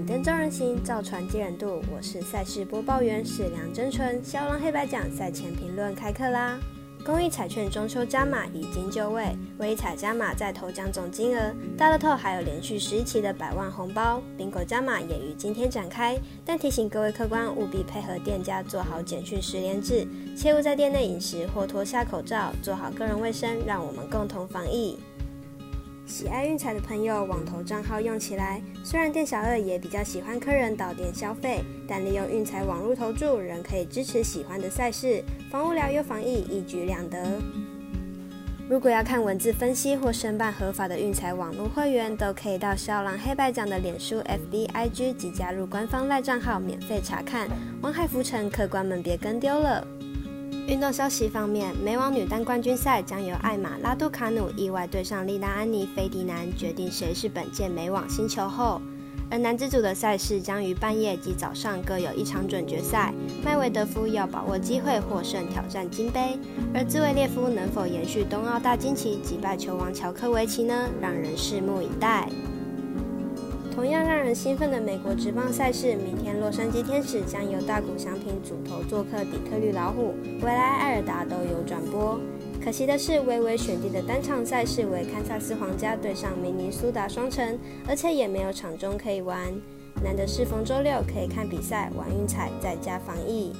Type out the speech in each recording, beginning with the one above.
点灯照人行，造船接人度。我是赛事播报员史梁真纯。骁龙黑白奖赛前评论开课啦！公益彩券中秋加码已经就位，微彩加码再投奖总金额，大乐透还有连续十一期的百万红包，宾果加码也于今天展开。但提醒各位客官务必配合店家做好简讯十连制，切勿在店内饮食或脱下口罩，做好个人卫生，让我们共同防疫。喜爱运彩的朋友，网投账号用起来。虽然店小二也比较喜欢客人到店消费，但利用运彩网络投注，仍可以支持喜欢的赛事，防无聊又防疫，一举两得。如果要看文字分析或申办合法的运彩网络会员，都可以到肖郎黑白奖的脸书、FB、IG 及加入官方赖账号免费查看。王海浮沉，客官们别跟丢了。运动消息方面，美网女单冠军赛将由艾玛拉杜卡努意外对上丽娜安妮菲迪南，决定谁是本届美网新球后。而男子组的赛事将于半夜及早上各有一场准决赛，麦维德夫要把握机会获胜挑战金杯，而兹维列夫能否延续冬奥大金旗击败球王乔科维奇呢？让人拭目以待。同样让人兴奋的美国职棒赛事，明天洛杉矶天使将由大谷翔平主投做客底特律老虎，未来艾尔达都有转播。可惜的是，微微选定的单场赛事为堪萨斯皇家对上明尼苏达双城，而且也没有场中可以玩。难得适逢周六可以看比赛、玩运彩，在家防疫。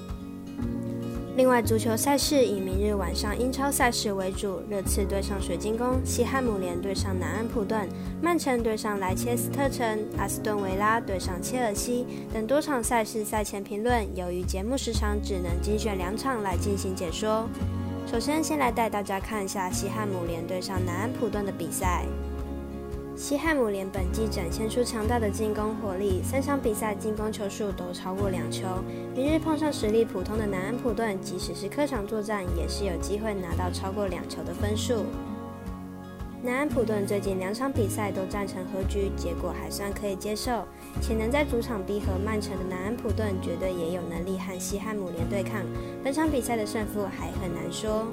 另外，足球赛事以明日晚上英超赛事为主，热刺对上水晶宫，西汉姆联对上南安普顿，曼城对上莱切斯特城，阿斯顿维拉对上切尔西等多场赛事赛前评论，由于节目时长，只能精选两场来进行解说。首先，先来带大家看一下西汉姆联对上南安普顿的比赛。西汉姆联本季展现出强大的进攻火力，三场比赛进攻球数都超过两球。明日碰上实力普通的南安普顿，即使是客场作战，也是有机会拿到超过两球的分数。南安普顿最近两场比赛都战成和局，结果还算可以接受。且能在主场逼和曼城的南安普顿，绝对也有能力和西汉姆联对抗。本场比赛的胜负还很难说。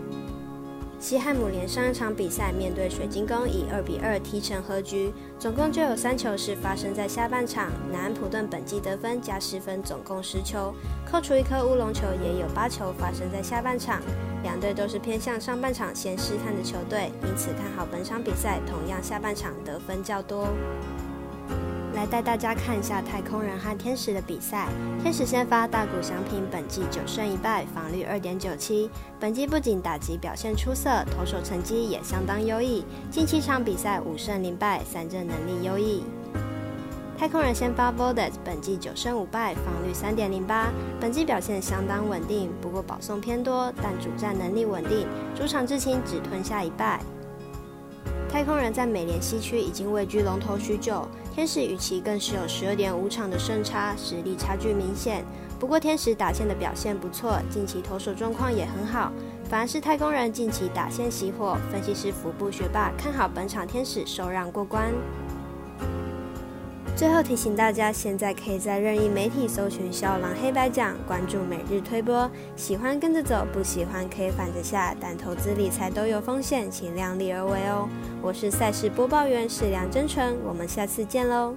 西汉姆联上一场比赛面对水晶宫以二比二踢成和局，总共就有三球是发生在下半场。南安普顿本季得分加失分总共十球，扣除一颗乌龙球，也有八球发生在下半场。两队都是偏向上半场先试探的球队，因此看好本场比赛同样下半场得分较多。来带大家看一下太空人和天使的比赛。天使先发大谷翔平，本季九胜一败，防率二点九七。本季不仅打击表现出色，投手成绩也相当优异。近七场比赛五胜零败，三振能力优异。太空人先发 Voldes，本季九胜五败，防率三点零八。本季表现相当稳定，不过保送偏多，但主战能力稳定。主场至今只吞下一败。太空人在美联西区已经位居龙头许久，天使与其更是有十二点五场的胜差，实力差距明显。不过天使打线的表现不错，近期投手状况也很好，反而是太空人近期打线熄火。分析师服部学霸看好本场天使首让过关。最后提醒大家，现在可以在任意媒体搜寻“肖郎黑白奖”，关注每日推播。喜欢跟着走，不喜欢可以反着下。但投资理财都有风险，请量力而为哦。我是赛事播报员史梁真纯，我们下次见喽。